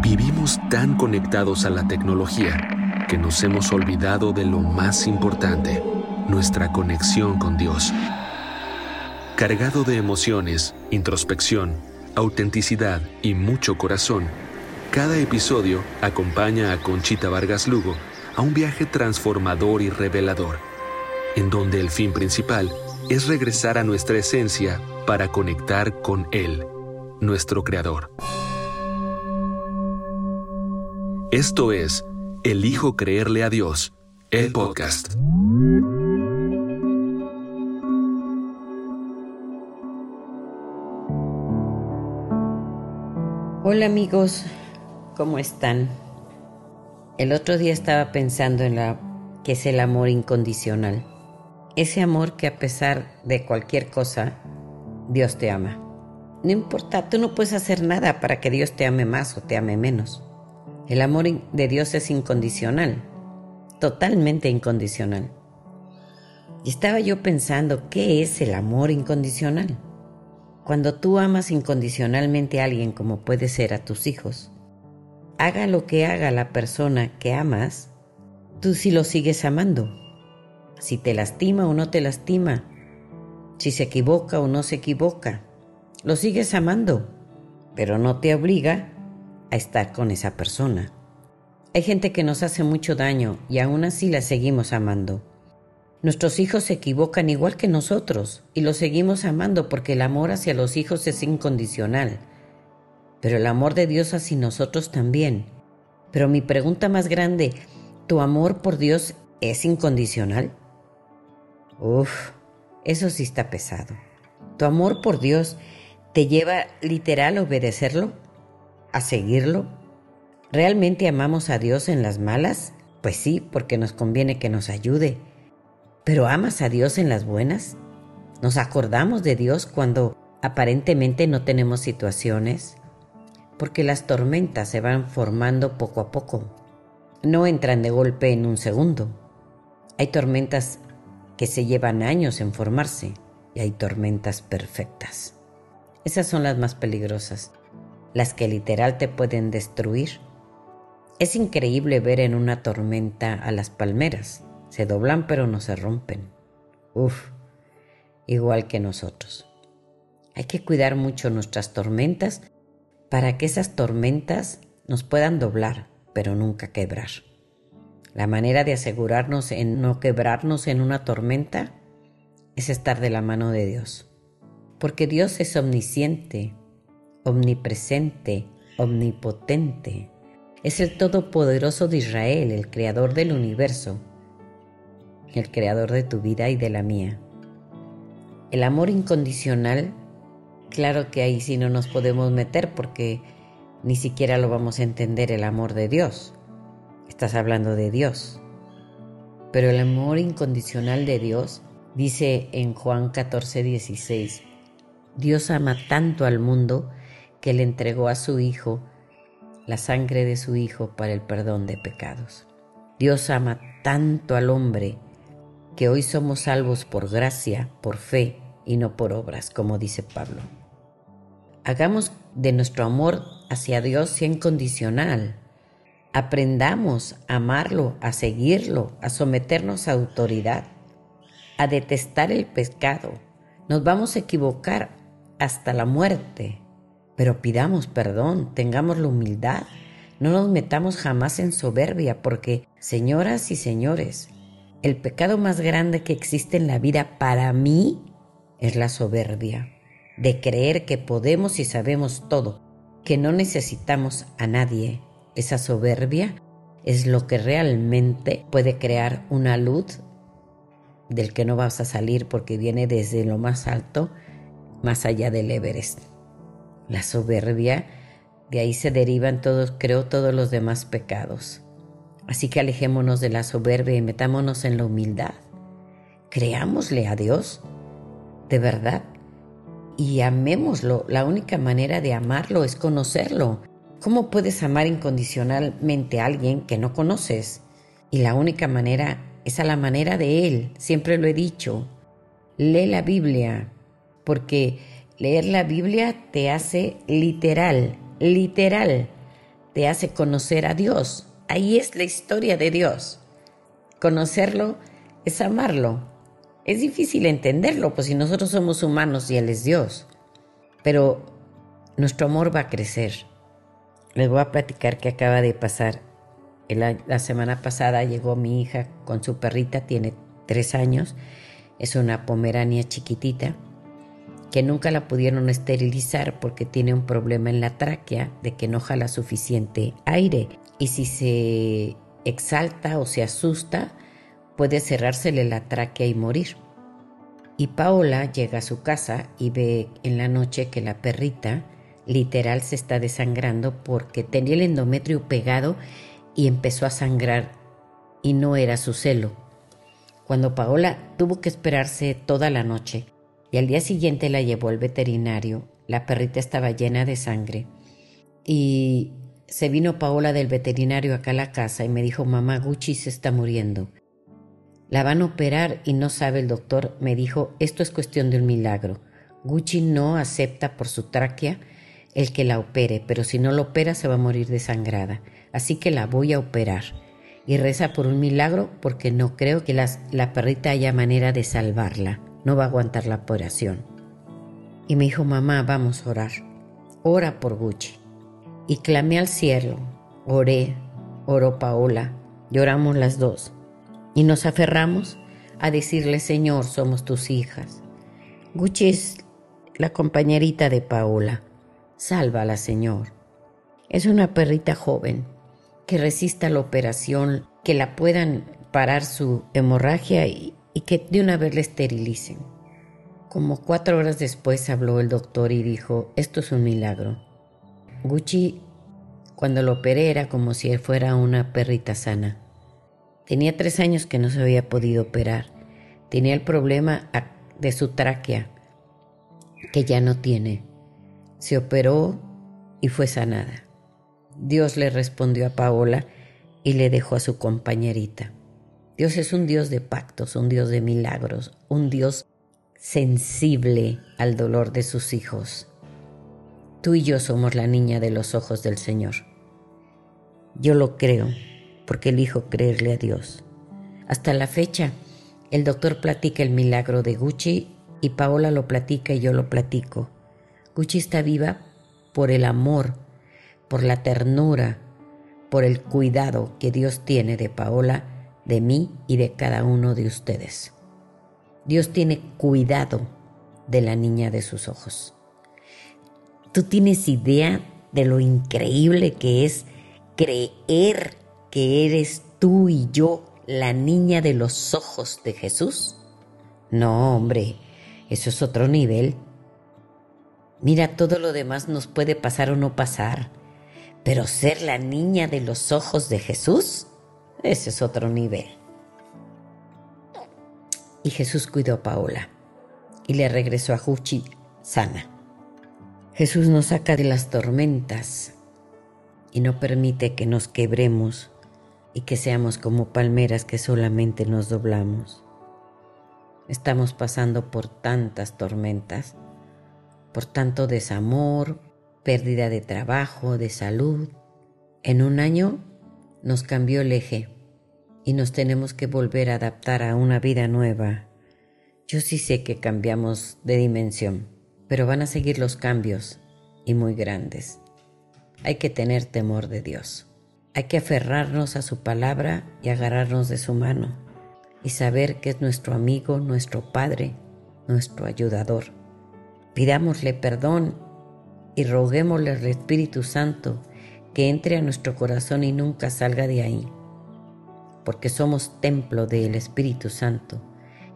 Vivimos tan conectados a la tecnología que nos hemos olvidado de lo más importante, nuestra conexión con Dios. Cargado de emociones, introspección, autenticidad y mucho corazón, cada episodio acompaña a Conchita Vargas Lugo a un viaje transformador y revelador, en donde el fin principal es regresar a nuestra esencia para conectar con Él, nuestro Creador. Esto es Elijo Creerle a Dios, el podcast. Hola amigos, ¿cómo están? El otro día estaba pensando en la que es el amor incondicional. Ese amor que a pesar de cualquier cosa, Dios te ama. No importa, tú no puedes hacer nada para que Dios te ame más o te ame menos. El amor de Dios es incondicional, totalmente incondicional. Y estaba yo pensando, ¿qué es el amor incondicional? Cuando tú amas incondicionalmente a alguien como puede ser a tus hijos, haga lo que haga la persona que amas, tú sí lo sigues amando. Si te lastima o no te lastima, si se equivoca o no se equivoca, lo sigues amando, pero no te obliga a estar con esa persona. Hay gente que nos hace mucho daño y aún así la seguimos amando. Nuestros hijos se equivocan igual que nosotros y los seguimos amando porque el amor hacia los hijos es incondicional. Pero el amor de Dios hacia nosotros también. Pero mi pregunta más grande, ¿tu amor por Dios es incondicional? Uf, eso sí está pesado. ¿Tu amor por Dios te lleva literal a obedecerlo? ¿A seguirlo? ¿Realmente amamos a Dios en las malas? Pues sí, porque nos conviene que nos ayude pero ¿amas a Dios en las buenas? ¿Nos acordamos de Dios cuando aparentemente no tenemos situaciones? Porque las tormentas se van formando poco a poco. No entran de golpe en un segundo. Hay tormentas que se llevan años en formarse y hay tormentas perfectas. Esas son las más peligrosas, las que literal te pueden destruir. Es increíble ver en una tormenta a las palmeras se doblan pero no se rompen. Uf, igual que nosotros. Hay que cuidar mucho nuestras tormentas para que esas tormentas nos puedan doblar, pero nunca quebrar. La manera de asegurarnos en no quebrarnos en una tormenta es estar de la mano de Dios. Porque Dios es omnisciente, omnipresente, omnipotente. Es el Todopoderoso de Israel, el Creador del universo el creador de tu vida y de la mía. El amor incondicional, claro que ahí sí no nos podemos meter porque ni siquiera lo vamos a entender el amor de Dios. Estás hablando de Dios. Pero el amor incondicional de Dios dice en Juan 14, 16, Dios ama tanto al mundo que le entregó a su Hijo la sangre de su Hijo para el perdón de pecados. Dios ama tanto al hombre que hoy somos salvos por gracia, por fe y no por obras, como dice Pablo. Hagamos de nuestro amor hacia Dios sea incondicional. Aprendamos a amarlo, a seguirlo, a someternos a autoridad, a detestar el pecado. Nos vamos a equivocar hasta la muerte, pero pidamos perdón, tengamos la humildad, no nos metamos jamás en soberbia, porque, señoras y señores, el pecado más grande que existe en la vida para mí es la soberbia, de creer que podemos y sabemos todo, que no necesitamos a nadie. Esa soberbia es lo que realmente puede crear una luz del que no vas a salir porque viene desde lo más alto, más allá del Everest. La soberbia, de ahí se derivan todos, creo, todos los demás pecados. Así que alejémonos de la soberbia y metámonos en la humildad. Creámosle a Dios, de verdad, y amémoslo. La única manera de amarlo es conocerlo. ¿Cómo puedes amar incondicionalmente a alguien que no conoces? Y la única manera es a la manera de Él. Siempre lo he dicho. Lee la Biblia, porque leer la Biblia te hace literal, literal, te hace conocer a Dios. Ahí es la historia de Dios. Conocerlo es amarlo. Es difícil entenderlo, pues si nosotros somos humanos y Él es Dios. Pero nuestro amor va a crecer. Les voy a platicar que acaba de pasar. La semana pasada llegó mi hija con su perrita, tiene tres años, es una pomerania chiquitita que nunca la pudieron esterilizar porque tiene un problema en la tráquea de que no jala suficiente aire y si se exalta o se asusta puede cerrársele la tráquea y morir. Y Paola llega a su casa y ve en la noche que la perrita literal se está desangrando porque tenía el endometrio pegado y empezó a sangrar y no era su celo. Cuando Paola tuvo que esperarse toda la noche, y al día siguiente la llevó al veterinario. La perrita estaba llena de sangre. Y se vino Paola del veterinario acá a la casa y me dijo, mamá, Gucci se está muriendo. La van a operar y no sabe el doctor. Me dijo, esto es cuestión de un milagro. Gucci no acepta por su tráquea el que la opere, pero si no la opera se va a morir desangrada. Así que la voy a operar. Y reza por un milagro porque no creo que la perrita haya manera de salvarla no va a aguantar la operación. Y me dijo, mamá, vamos a orar. Ora por Gucci. Y clamé al cielo, oré, oró Paola, lloramos las dos. Y nos aferramos a decirle, Señor, somos tus hijas. Gucci es la compañerita de Paola. Sálvala, Señor. Es una perrita joven que resista la operación, que la puedan parar su hemorragia y, y que de una vez le esterilicen. Como cuatro horas después habló el doctor y dijo, esto es un milagro. Gucci, cuando lo operé, era como si él fuera una perrita sana. Tenía tres años que no se había podido operar. Tenía el problema de su tráquea, que ya no tiene. Se operó y fue sanada. Dios le respondió a Paola y le dejó a su compañerita. Dios es un Dios de pactos, un Dios de milagros, un Dios sensible al dolor de sus hijos. Tú y yo somos la niña de los ojos del Señor. Yo lo creo porque elijo creerle a Dios. Hasta la fecha, el doctor platica el milagro de Gucci y Paola lo platica y yo lo platico. Gucci está viva por el amor, por la ternura, por el cuidado que Dios tiene de Paola de mí y de cada uno de ustedes. Dios tiene cuidado de la niña de sus ojos. ¿Tú tienes idea de lo increíble que es creer que eres tú y yo la niña de los ojos de Jesús? No, hombre, eso es otro nivel. Mira, todo lo demás nos puede pasar o no pasar, pero ser la niña de los ojos de Jesús, ese es otro nivel. Y Jesús cuidó a Paola y le regresó a Juchi sana. Jesús nos saca de las tormentas y no permite que nos quebremos y que seamos como palmeras que solamente nos doblamos. Estamos pasando por tantas tormentas, por tanto desamor, pérdida de trabajo, de salud. En un año nos cambió el eje y nos tenemos que volver a adaptar a una vida nueva. Yo sí sé que cambiamos de dimensión, pero van a seguir los cambios y muy grandes. Hay que tener temor de Dios. Hay que aferrarnos a su palabra y agarrarnos de su mano y saber que es nuestro amigo, nuestro Padre, nuestro ayudador. Pidámosle perdón y roguémosle al Espíritu Santo que entre a nuestro corazón y nunca salga de ahí, porque somos templo del Espíritu Santo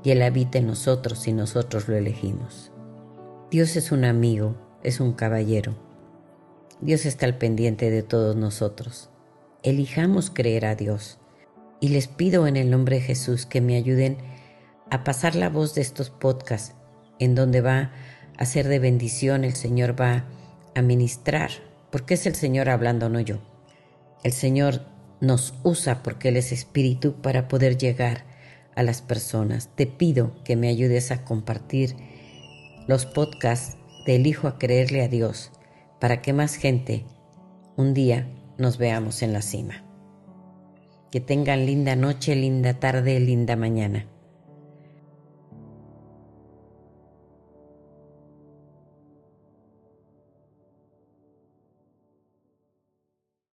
y Él habita en nosotros y nosotros lo elegimos. Dios es un amigo, es un caballero. Dios está al pendiente de todos nosotros. Elijamos creer a Dios. Y les pido en el nombre de Jesús que me ayuden a pasar la voz de estos podcasts, en donde va a ser de bendición, el Señor va a ministrar porque es el Señor hablando, no yo. El Señor nos usa porque Él es espíritu para poder llegar a las personas. Te pido que me ayudes a compartir los podcasts del Hijo a creerle a Dios para que más gente un día nos veamos en la cima. Que tengan linda noche, linda tarde, linda mañana.